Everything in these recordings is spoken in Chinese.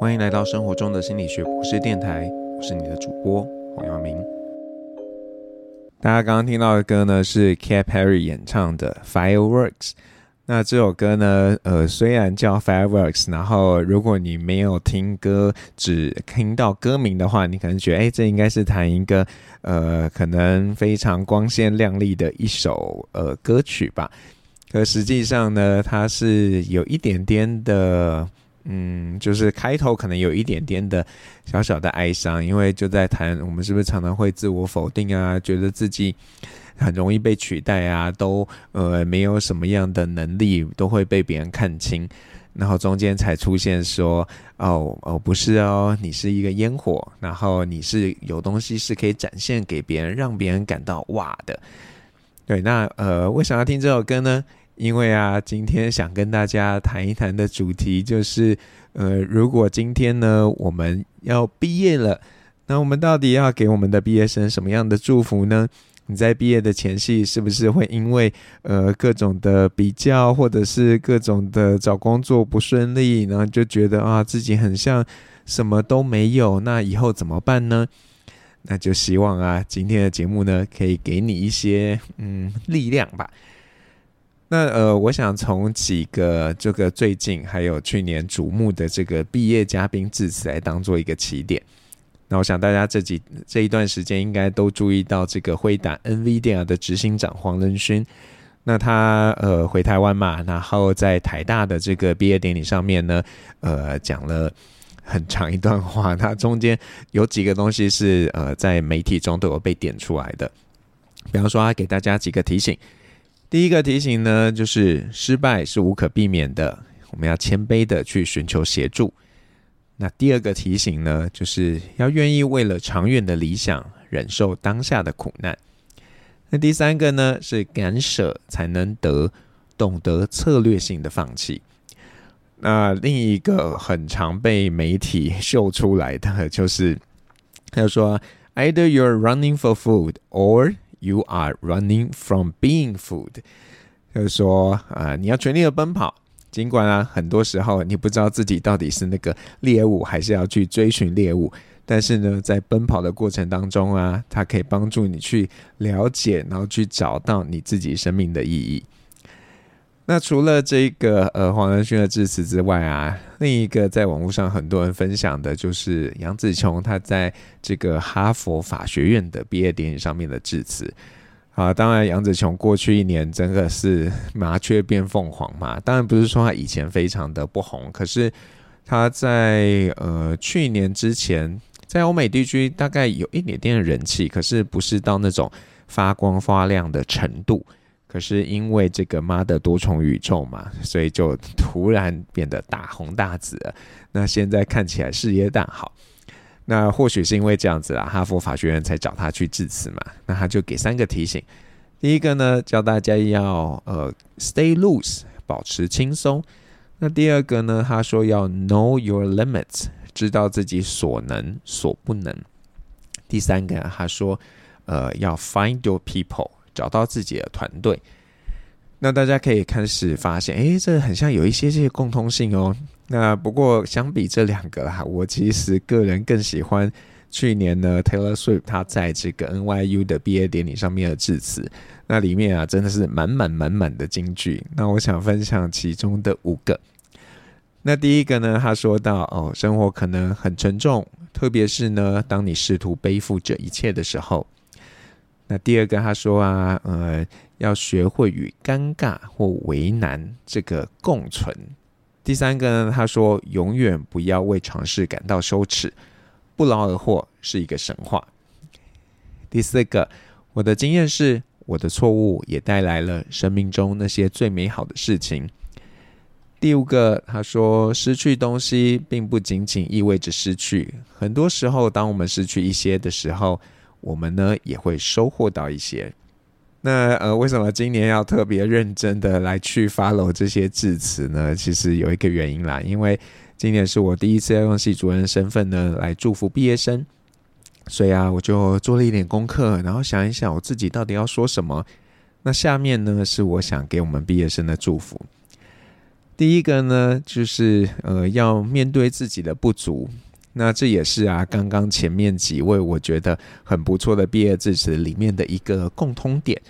欢迎来到生活中的心理学博士电台，我是你的主播黄耀明。大家刚刚听到的歌呢，是 Katy Perry 演唱的《Fireworks》。那这首歌呢，呃，虽然叫 Fireworks，然后如果你没有听歌，只听到歌名的话，你可能觉得，哎，这应该是弹一个，呃，可能非常光鲜亮丽的一首呃歌曲吧。可实际上呢，它是有一点点的。嗯，就是开头可能有一点点的小小的哀伤，因为就在谈我们是不是常常会自我否定啊，觉得自己很容易被取代啊，都呃没有什么样的能力，都会被别人看清，然后中间才出现说哦哦不是哦，你是一个烟火，然后你是有东西是可以展现给别人，让别人感到哇的。对，那呃为什么要听这首歌呢？因为啊，今天想跟大家谈一谈的主题就是，呃，如果今天呢我们要毕业了，那我们到底要给我们的毕业生什么样的祝福呢？你在毕业的前夕，是不是会因为呃各种的比较，或者是各种的找工作不顺利，然后就觉得啊自己很像什么都没有，那以后怎么办呢？那就希望啊今天的节目呢可以给你一些嗯力量吧。那呃，我想从几个这个最近还有去年瞩目的这个毕业嘉宾致辞来当做一个起点。那我想大家这几这一段时间应该都注意到这个辉达 NVIDIA 的执行长黄仁勋。那他呃回台湾嘛，然后在台大的这个毕业典礼上面呢，呃讲了很长一段话。他中间有几个东西是呃在媒体中都有被点出来的，比方说他给大家几个提醒。第一个提醒呢，就是失败是无可避免的，我们要谦卑的去寻求协助。那第二个提醒呢，就是要愿意为了长远的理想忍受当下的苦难。那第三个呢，是敢舍才能得，懂得策略性的放弃。那另一个很常被媒体秀出来的，就是他就说，Either you're running for food or You are running from being food，就是说啊、你要全力的奔跑，尽管啊，很多时候你不知道自己到底是那个猎物，还是要去追寻猎物。但是呢，在奔跑的过程当中啊，它可以帮助你去了解，然后去找到你自己生命的意义。那除了这个呃黄仁勋的致辞之外啊，另一个在网络上很多人分享的就是杨紫琼他在这个哈佛法学院的毕业典礼上面的致辞啊。当然，杨紫琼过去一年真的是麻雀变凤凰嘛。当然不是说他以前非常的不红，可是他在呃去年之前在欧美地区大概有一点点的人气，可是不是到那种发光发亮的程度。可是因为这个妈的多重宇宙嘛，所以就突然变得大红大紫。那现在看起来事业大好，那或许是因为这样子啦，哈佛法学院才找他去致辞嘛。那他就给三个提醒，第一个呢，教大家要呃 stay loose，保持轻松。那第二个呢，他说要 know your limits，知道自己所能所不能。第三个他说呃要 find your people。找到自己的团队，那大家可以开始发现，诶，这很像有一些这些共通性哦。那不过相比这两个哈，我其实个人更喜欢去年呢 Taylor Swift 他在这个 NYU 的毕业典礼上面的致辞，那里面啊真的是满满满满的金句。那我想分享其中的五个。那第一个呢，他说到哦，生活可能很沉重，特别是呢，当你试图背负着一切的时候。那第二个他说啊，呃，要学会与尴尬或为难这个共存。第三个呢，他说永远不要为尝试感到羞耻，不劳而获是一个神话。第四个，我的经验是，我的错误也带来了生命中那些最美好的事情。第五个，他说失去东西并不仅仅意味着失去，很多时候，当我们失去一些的时候。我们呢也会收获到一些。那呃，为什么今年要特别认真的来去 follow 这些致辞呢？其实有一个原因啦，因为今年是我第一次要用系主任的身份呢来祝福毕业生，所以啊，我就做了一点功课，然后想一想我自己到底要说什么。那下面呢是我想给我们毕业生的祝福。第一个呢，就是呃，要面对自己的不足。那这也是啊，刚刚前面几位我觉得很不错的毕业致辞里面的一个共通点。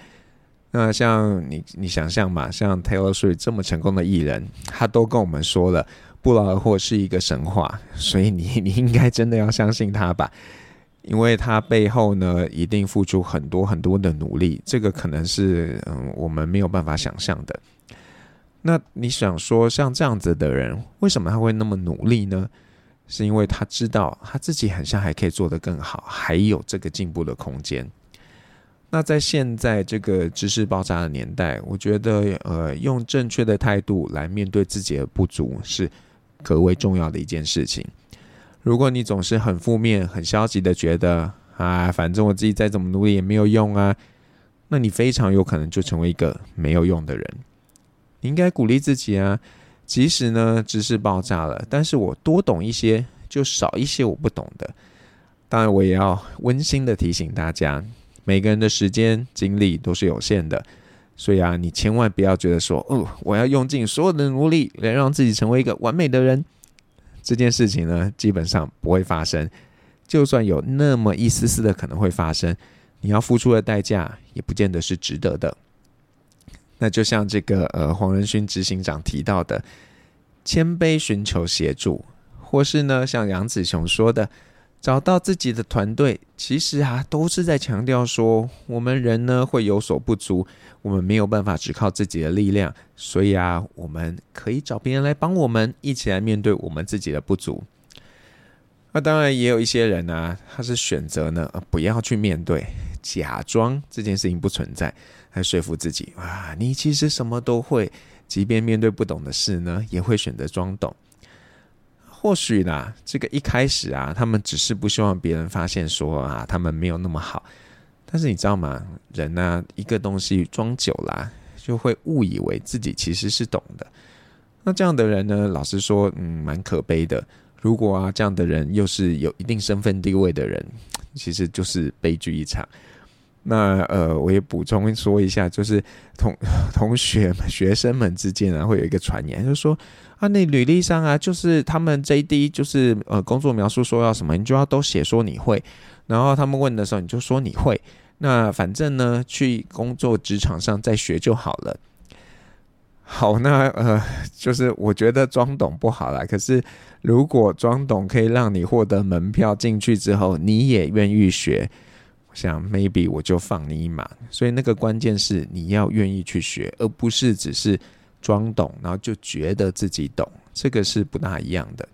那像你，你想象嘛，像 Taylor Swift 这么成功的艺人，他都跟我们说了，不劳而获是一个神话，所以你 你应该真的要相信他吧，因为他背后呢，一定付出很多很多的努力，这个可能是嗯，我们没有办法想象的。那你想说，像这样子的人，为什么他会那么努力呢？是因为他知道他自己很像还可以做得更好，还有这个进步的空间。那在现在这个知识爆炸的年代，我觉得呃，用正确的态度来面对自己的不足是格外重要的一件事情。如果你总是很负面、很消极的觉得啊，反正我自己再怎么努力也没有用啊，那你非常有可能就成为一个没有用的人。你应该鼓励自己啊，即使呢知识爆炸了，但是我多懂一些，就少一些我不懂的。当然，我也要温馨的提醒大家，每个人的时间精力都是有限的，所以啊，你千万不要觉得说，哦，我要用尽所有的努力来让自己成为一个完美的人。这件事情呢，基本上不会发生。就算有那么一丝丝的可能会发生，你要付出的代价也不见得是值得的。那就像这个呃黄仁勋执行长提到的，谦卑寻求协助，或是呢像杨子雄说的，找到自己的团队，其实啊都是在强调说，我们人呢会有所不足，我们没有办法只靠自己的力量，所以啊我们可以找别人来帮我们，一起来面对我们自己的不足。那当然也有一些人呢、啊，他是选择呢不要去面对，假装这件事情不存在。来说服自己啊，你其实什么都会，即便面对不懂的事呢，也会选择装懂。或许呢，这个一开始啊，他们只是不希望别人发现说啊，他们没有那么好。但是你知道吗？人呢、一个东西装久了、就会误以为自己其实是懂的。那这样的人呢，老实说，嗯，蛮可悲的。如果啊，这样的人又是有一定身份地位的人，其实就是悲剧一场。那呃，我也补充说一下，就是同 同学们、学生们之间啊，会有一个传言，就说啊，那履历上啊，就是他们 JD 就是呃工作描述说要什么，你就要都写说你会，然后他们问的时候，你就说你会。那反正呢，去工作职场上再学就好了。好，那呃，就是我觉得装懂不好啦，可是如果装懂可以让你获得门票进去之后，你也愿意学。我想 maybe 我就放你一马，所以那个关键是你要愿意去学，而不是只是装懂，然后就觉得自己懂，这个是不大一样的。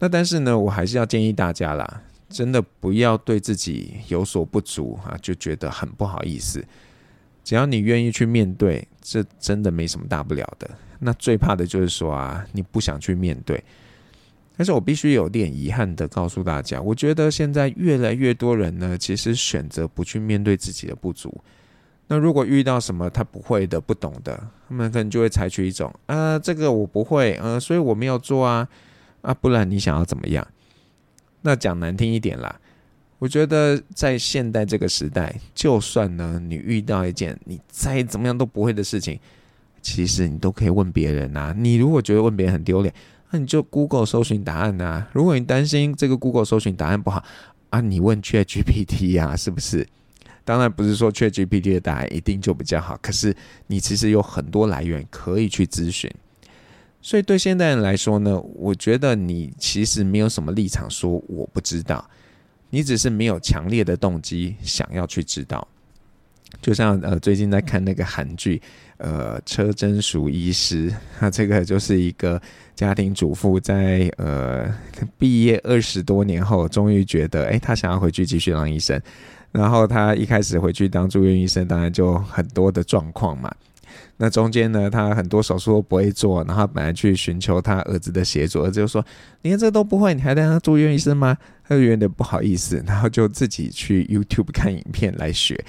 那但是呢，我还是要建议大家啦，真的不要对自己有所不足啊，就觉得很不好意思。只要你愿意去面对，这真的没什么大不了的。那最怕的就是说啊，你不想去面对。但是我必须有点遗憾的告诉大家，我觉得现在越来越多人呢，其实选择不去面对自己的不足。那如果遇到什么他不会的、不懂的，他们可能就会采取一种啊，这个我不会，呃，所以我没有做啊，啊，不然你想要怎么样？那讲难听一点啦，我觉得在现代这个时代，就算呢你遇到一件你再怎么样都不会的事情，其实你都可以问别人啊。你如果觉得问别人很丢脸，那你就 Google 搜寻答案啊。如果你担心这个 Google 搜寻答案不好啊，你问 ChatGPT 呀，是不是？当然不是说 ChatGPT 的答案一定就比较好，可是你其实有很多来源可以去咨询。所以对现代人来说呢，我觉得你其实没有什么立场说我不知道，你只是没有强烈的动机想要去知道。就像呃，最近在看那个韩剧，呃，车真淑医师，他这个就是一个家庭主妇在，呃毕业二十多年后，终于觉得，哎，他想要回去继续当医生。然后他一开始回去当住院医生，当然就很多的状况嘛。那中间呢，他很多手术都不会做，然后本来去寻求他儿子的协助，儿子就说：“你连这都不会，你还当他住院医生吗？”他就有点不好意思，然后就自己去 YouTube 看影片来学。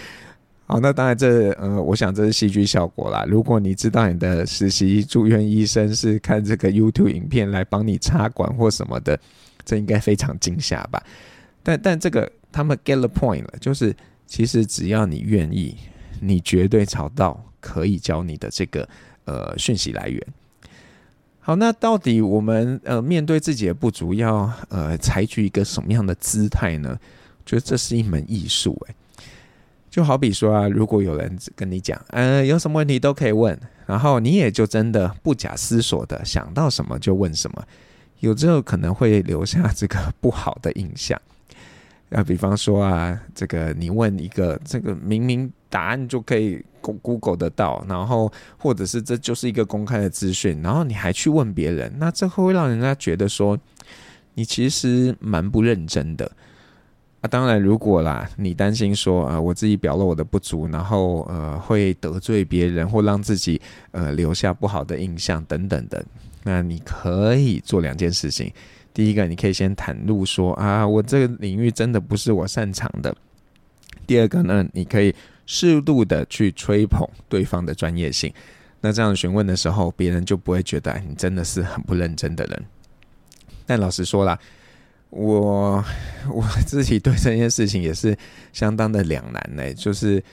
好，那当然这呃，我想这是戏剧效果啦。如果你知道你的实习住院医生是看这个 YouTube 影片来帮你插管或什么的，这应该非常惊吓吧？但但这个他们 get the point 了，就是其实只要你愿意，你绝对找到可以教你的这个呃讯息来源。好，那到底我们呃面对自己的不足要呃采取一个什么样的姿态呢？觉得这是一门艺术诶。就好比说啊，如果有人跟你讲，呃，有什么问题都可以问，然后你也就真的不假思索的想到什么就问什么，有时候可能会留下这个不好的印象。啊，比方说啊，这个你问一个，这个明明答案就可以 Google 得到，然后或者是这就是一个公开的资讯，然后你还去问别人，那这会让人家觉得说你其实蛮不认真的。啊，当然如果啦，你担心说啊，我自己表露我的不足，然后呃会得罪别人或让自己呃留下不好的印象等等的，那你可以做两件事情。第一个，你可以先袒露说啊，我这个领域真的不是我擅长的。第二个呢，你可以适度的去吹捧对方的专业性。那这样询问的时候，别人就不会觉得你真的是很不认真的人。但老实说啦，我 我自己对这件事情也是相当的两难呢。就是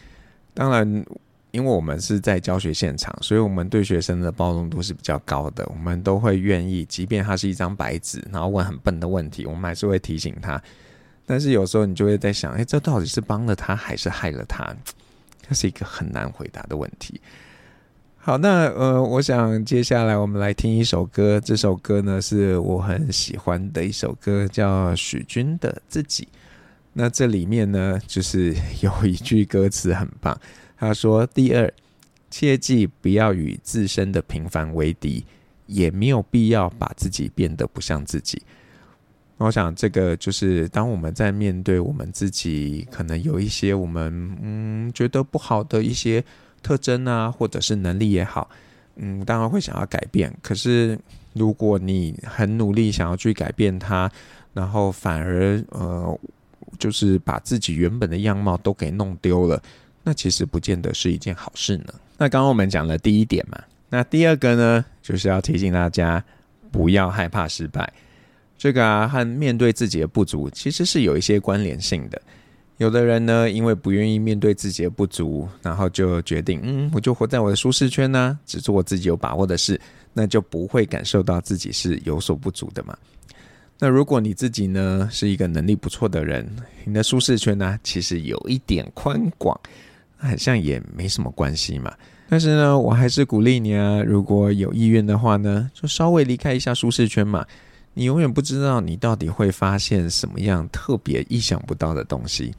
当然。因为我们是在教学现场，所以我们对学生的包容度是比较高的。我们都会愿意，即便他是一张白纸，然后问很笨的问题，我们还是会提醒他。但是有时候你就会在想，哎，这到底是帮了他还是害了他？这是一个很难回答的问题。好，那呃，我想接下来我们来听一首歌。这首歌呢是我很喜欢的一首歌，叫许君的《自己》。那这里面呢，就是有一句歌词很棒。他说：“第二，切记不要与自身的平凡为敌，也没有必要把自己变得不像自己。”我想，这个就是当我们在面对我们自己可能有一些我们嗯觉得不好的一些特征啊，或者是能力也好，嗯，当然会想要改变。可是，如果你很努力想要去改变它，然后反而呃，就是把自己原本的样貌都给弄丢了。那其实不见得是一件好事呢。那刚刚我们讲了第一点嘛，那第二个呢，就是要提醒大家不要害怕失败。这个啊，和面对自己的不足其实是有一些关联性的。有的人呢，因为不愿意面对自己的不足，然后就决定，嗯，我就活在我的舒适圈呢，只做我自己有把握的事，那就不会感受到自己是有所不足的嘛。那如果你自己呢，是一个能力不错的人，你的舒适圈呢，其实有一点宽广。好像也没什么关系嘛，但是呢，我还是鼓励你啊，如果有意愿的话呢，就稍微离开一下舒适圈嘛。你永远不知道你到底会发现什么样特别意想不到的东西。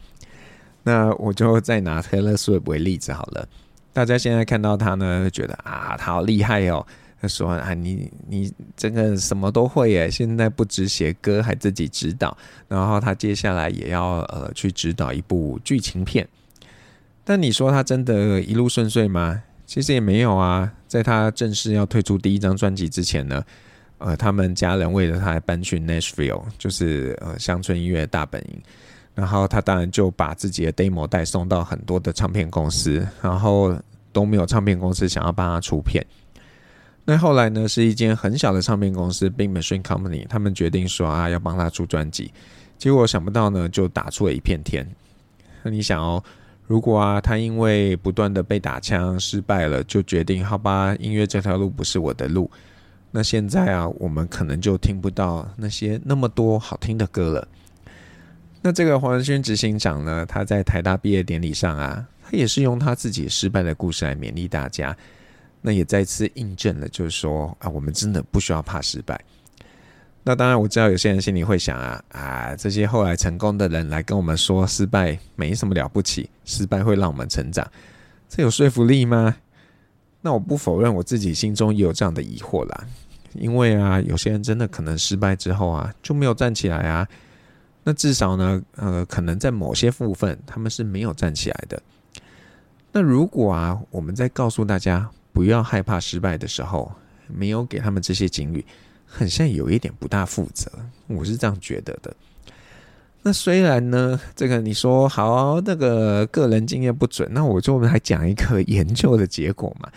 那我就再拿 Taylor Swift 为例子好了，大家现在看到他呢，就觉得啊，他好厉害哦。他说啊，你你这个什么都会耶，现在不止写歌，还自己指导，然后他接下来也要呃去指导一部剧情片。但你说他真的一路顺遂吗？其实也没有啊。在他正式要推出第一张专辑之前呢，呃，他们家人为了他搬去 Nashville，就是呃乡村音乐大本营。然后他当然就把自己的 demo 带送到很多的唱片公司，然后都没有唱片公司想要帮他出片。那后来呢，是一间很小的唱片公司 Big Machine Company，他们决定说啊要帮他出专辑。结果想不到呢，就打出了一片天。那你想哦。如果啊，他因为不断的被打枪失败了，就决定好吧，音乐这条路不是我的路。那现在啊，我们可能就听不到那些那么多好听的歌了。那这个黄仁勋执行长呢，他在台大毕业典礼上啊，他也是用他自己失败的故事来勉励大家。那也再次印证了，就是说啊，我们真的不需要怕失败。那当然，我知道有些人心里会想啊啊，这些后来成功的人来跟我们说失败没什么了不起，失败会让我们成长，这有说服力吗？那我不否认我自己心中也有这样的疑惑啦，因为啊，有些人真的可能失败之后啊就没有站起来啊，那至少呢，呃，可能在某些部分他们是没有站起来的。那如果啊，我们在告诉大家不要害怕失败的时候，没有给他们这些警语。很像有一点不大负责，我是这样觉得的。那虽然呢，这个你说好，那个个人经验不准，那我就来讲一个研究的结果嘛。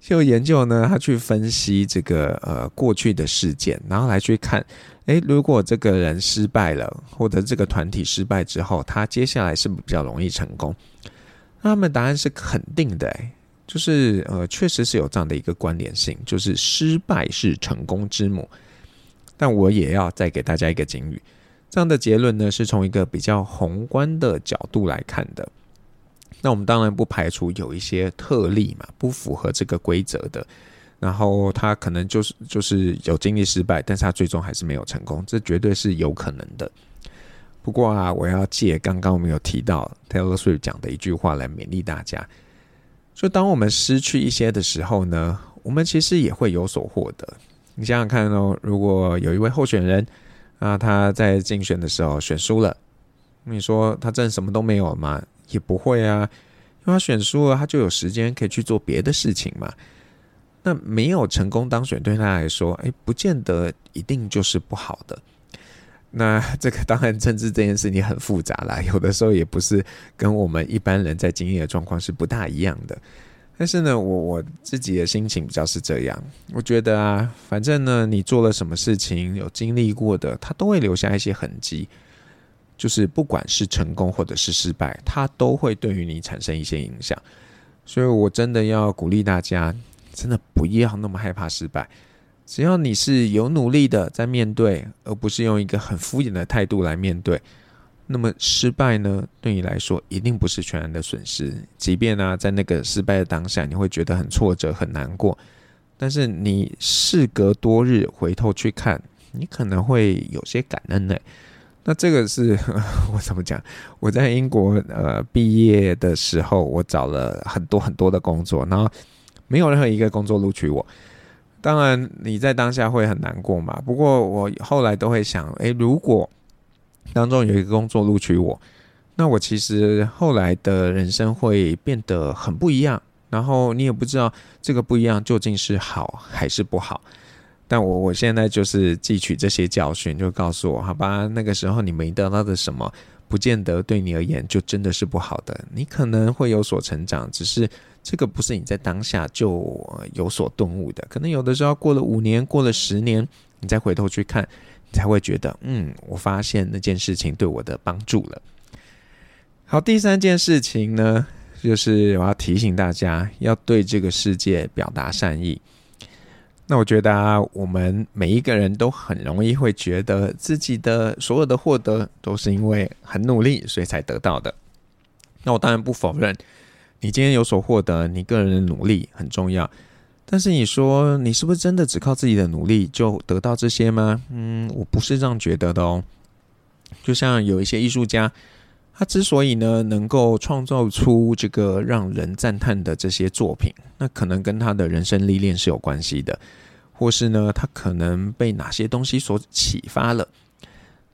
就研究呢，他去分析这个呃过去的事件，然后来去看，诶，如果这个人失败了，或者这个团体失败之后，他接下来是不是比较容易成功？那他们答案是肯定的，诶。就是呃，确实是有这样的一个关联性，就是失败是成功之母。但我也要再给大家一个警语，这样的结论呢，是从一个比较宏观的角度来看的。那我们当然不排除有一些特例嘛，不符合这个规则的，然后他可能就是就是有经历失败，但是他最终还是没有成功，这绝对是有可能的。不过啊，我要借刚刚我们有提到 Taylor Swift 讲的一句话来勉励大家：就当我们失去一些的时候呢，我们其实也会有所获得。你想想看哦，如果有一位候选人啊，他在竞选的时候选输了，你说他真的什么都没有吗？也不会啊，因为他选输了，他就有时间可以去做别的事情嘛。那没有成功当选，对他来说，哎，不见得一定就是不好的。那 这个当然，政治这件事情很复杂啦，有的时候也不是跟我们一般人在经历的状况是不大一样的。但是呢，我我自己的心情比较是这样，我觉得啊，反正呢，你做了什么事情，有经历过的，它都会留下一些痕迹，就是不管是成功或者是失败，它都会对于你产生一些影响。所以我真的要鼓励大家，真的不要那么害怕失败。只要你是有努力的在面对，而不是用一个很敷衍的态度来面对，那么失败呢，对你来说一定不是全然的损失。即便呢，在那个失败的当下，你会觉得很挫折、很难过，但是你事隔多日回头去看，你可能会有些感恩呢。那这个是我怎么讲？我在英国呃毕业的时候，我找了很多很多的工作，然后没有任何一个工作录取我。当然，你在当下会很难过嘛。不过我后来都会想，诶，如果当中有一个工作录取我，那我其实后来的人生会变得很不一样。然后你也不知道这个不一样究竟是好还是不好。但我我现在就是汲取这些教训，就告诉我，好吧，那个时候你没得到的什么，不见得对你而言就真的是不好的。你可能会有所成长，只是。这个不是你在当下就有所顿悟的，可能有的时候过了五年，过了十年，你再回头去看，你才会觉得，嗯，我发现那件事情对我的帮助了。好，第三件事情呢，就是我要提醒大家，要对这个世界表达善意。那我觉得啊，我们每一个人都很容易会觉得自己的所有的获得都是因为很努力，所以才得到的。那我当然不否认。你今天有所获得，你个人的努力很重要。但是你说，你是不是真的只靠自己的努力就得到这些吗？嗯，我不是这样觉得的哦。就像有一些艺术家，他之所以呢能够创造出这个让人赞叹的这些作品，那可能跟他的人生历练是有关系的，或是呢他可能被哪些东西所启发了。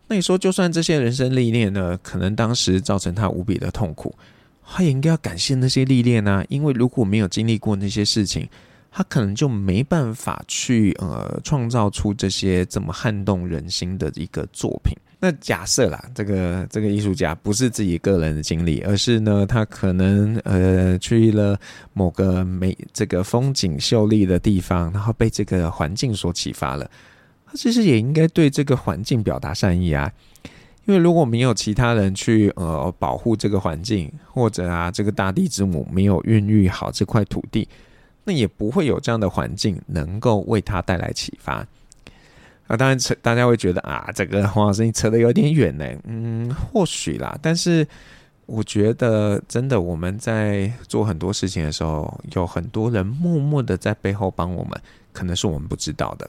那你说，就算这些人生历练呢，可能当时造成他无比的痛苦。他也应该要感谢那些历练啊，因为如果没有经历过那些事情，他可能就没办法去呃创造出这些这么撼动人心的一个作品。那假设啦，这个这个艺术家不是自己个人的经历，而是呢，他可能呃去了某个美这个风景秀丽的地方，然后被这个环境所启发了，他其实也应该对这个环境表达善意啊。因为如果没有其他人去呃保护这个环境，或者啊这个大地之母没有孕育好这块土地，那也不会有这样的环境能够为他带来启发。啊，当然扯大家会觉得啊，这个黄老师你扯得有点远呢。嗯，或许啦，但是我觉得真的我们在做很多事情的时候，有很多人默默的在背后帮我们，可能是我们不知道的。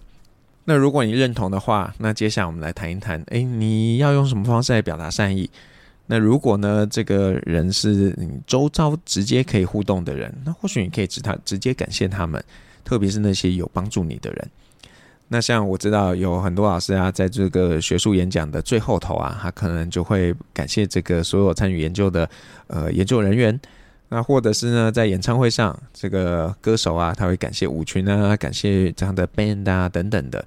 那如果你认同的话，那接下来我们来谈一谈，诶，你要用什么方式来表达善意？那如果呢，这个人是你周遭直接可以互动的人，那或许你可以直他直接感谢他们，特别是那些有帮助你的人。那像我知道有很多老师啊，在这个学术演讲的最后头啊，他可能就会感谢这个所有参与研究的呃研究人员。那或者是呢，在演唱会上，这个歌手啊，他会感谢舞群啊，感谢这样的 band 啊等等的。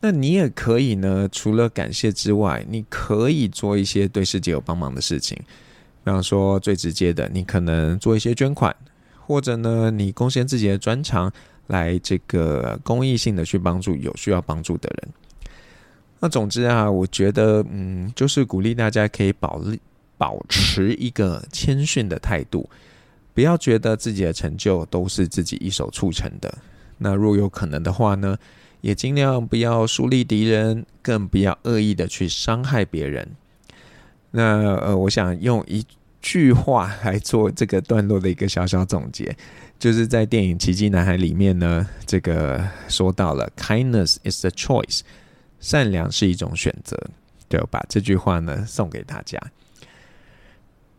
那你也可以呢，除了感谢之外，你可以做一些对世界有帮忙的事情。比方说最直接的，你可能做一些捐款，或者呢，你贡献自己的专长来这个公益性的去帮助有需要帮助的人。那总之啊，我觉得嗯，就是鼓励大家可以保保持一个谦逊的态度。不要觉得自己的成就都是自己一手促成的。那若有可能的话呢，也尽量不要树立敌人，更不要恶意的去伤害别人。那呃，我想用一句话来做这个段落的一个小小总结，就是在电影《奇迹男孩》里面呢，这个说到了 “kindness is a choice”，善良是一种选择。就把这句话呢送给大家。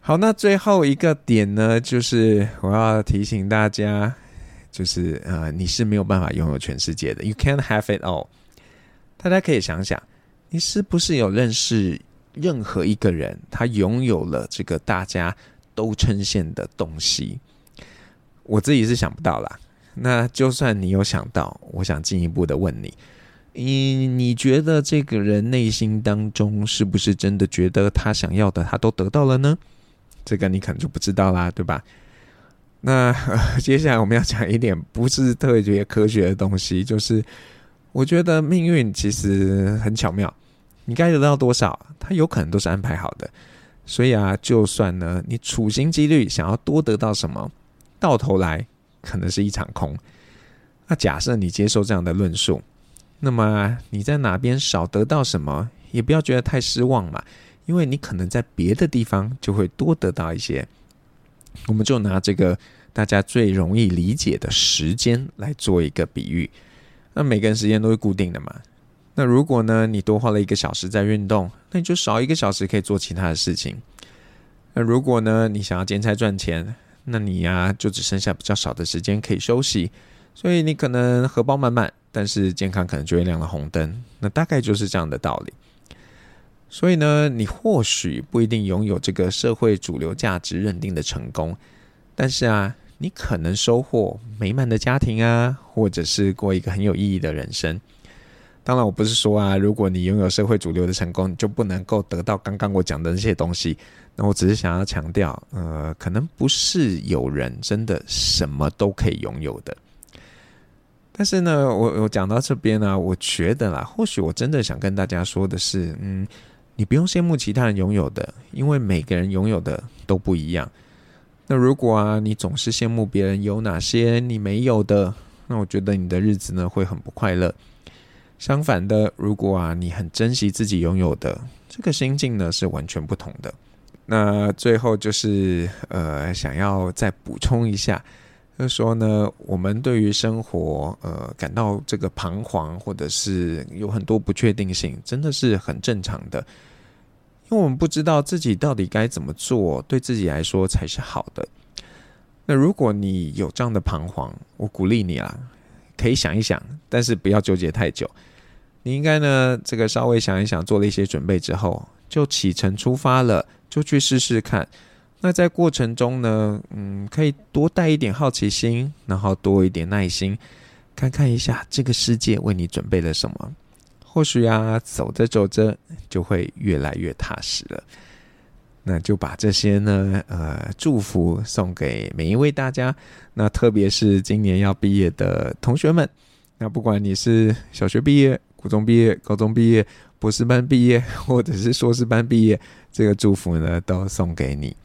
好，那最后一个点呢，就是我要提醒大家，就是呃，你是没有办法拥有全世界的，You can't have it all。大家可以想想，你是不是有认识任何一个人，他拥有了这个大家都称羡的东西？我自己是想不到啦。那就算你有想到，我想进一步的问你，你你觉得这个人内心当中是不是真的觉得他想要的他都得到了呢？这个你可能就不知道啦，对吧？那、接下来我们要讲一点不是特别科学的东西，就是我觉得命运其实很巧妙，你该得到多少，它有可能都是安排好的。所以啊，就算呢你处心积虑想要多得到什么，到头来可能是一场空。那假设你接受这样的论述，那么你在哪边少得到什么，也不要觉得太失望嘛。因为你可能在别的地方就会多得到一些，我们就拿这个大家最容易理解的时间来做一个比喻。那每个人时间都是固定的嘛。那如果呢，你多花了一个小时在运动，那你就少一个小时可以做其他的事情。那如果呢，你想要兼差赚钱，那你呀就只剩下比较少的时间可以休息。所以你可能荷包满满，但是健康可能就会亮了红灯。那大概就是这样的道理。所以呢，你或许不一定拥有这个社会主流价值认定的成功，但是啊，你可能收获美满的家庭啊，或者是过一个很有意义的人生。当然，我不是说啊，如果你拥有社会主流的成功，你就不能够得到刚刚我讲的那些东西。那我只是想要强调，呃，可能不是有人真的什么都可以拥有的。但是呢，我我讲到这边呢，我觉得啦，或许我真的想跟大家说的是，嗯。你不用羡慕其他人拥有的，因为每个人拥有的都不一样。那如果啊，你总是羡慕别人有哪些你没有的，那我觉得你的日子呢会很不快乐。相反的，如果啊你很珍惜自己拥有的，这个心境呢是完全不同的。那最后就是呃，想要再补充一下。就是说呢，我们对于生活，呃，感到这个彷徨，或者是有很多不确定性，真的是很正常的。因为我们不知道自己到底该怎么做，对自己来说才是好的。那如果你有这样的彷徨，我鼓励你啊，可以想一想，但是不要纠结太久。你应该呢，这个稍微想一想，做了一些准备之后，就启程出发了，就去试试看。那在过程中呢，嗯，可以多带一点好奇心，然后多一点耐心，看看一下这个世界为你准备了什么。或许啊，走着走着就会越来越踏实了。那就把这些呢，呃，祝福送给每一位大家。那特别是今年要毕业的同学们，那不管你是小学毕业、初中毕业、高中毕业、博士班毕业，或者是硕士班毕业，这个祝福呢，都送给你。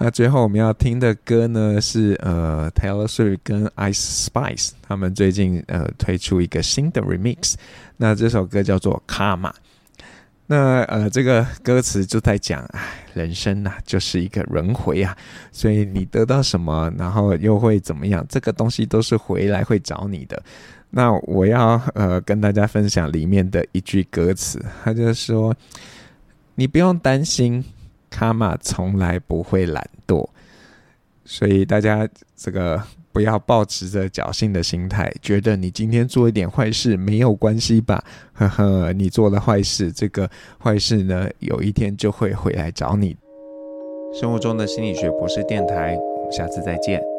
那最后我们要听的歌呢，是呃 Taylor Swift 跟 Ice Spice 他们最近呃推出一个新的 remix，那这首歌叫做 kama。那呃这个歌词就在讲，哎，人生呐、就是一个轮回啊，所以你得到什么，然后又会怎么样，这个东西都是回来会找你的。那我要呃跟大家分享里面的一句歌词，他就说，你不用担心。卡玛从来不会懒惰，所以大家这个不要抱持着侥幸的心态，觉得你今天做一点坏事没有关系吧？呵呵，你做了坏事，这个坏事呢，有一天就会回来找你。生活中的心理学博士电台，我们下次再见。